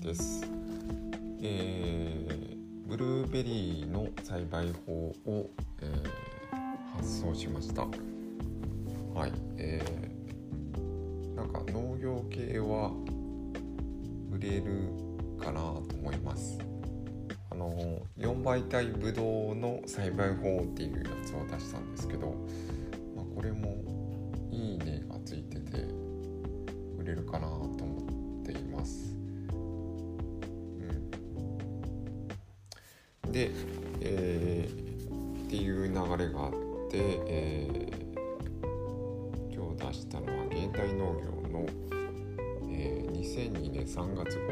です、え、ブルーベリーの栽培法を、えー、発送しました。はい、えー、なんか農業系は売れるかなと思います。あの4倍体ブドウの栽培法っていうやつを出したんですけど、まあ、これも「いいね」がついてて売れるかなと思っています。で、えー、っていう流れがあって、えー、今日出したのは現代農業の、えー、2002年3月号、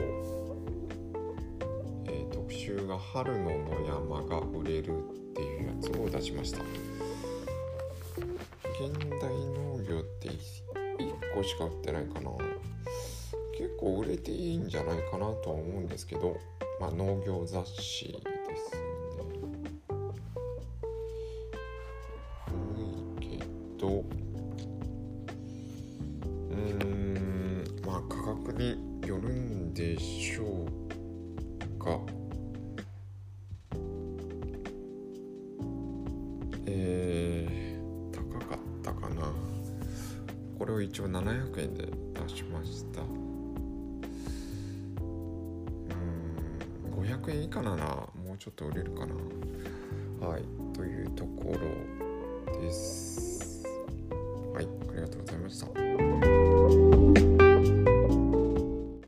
えー、特集が「春の野山が売れる」っていうやつを出しました。現代農業って1個しか売ってないかな。結構売れていいんじゃないかなとは思うんですけどまあ農業雑誌とうーんまあ価格によるんでしょうか。えー、高かったかな。これを一応700円で出しました。うん500円以下ならもうちょっと売れるかな。はいというところです。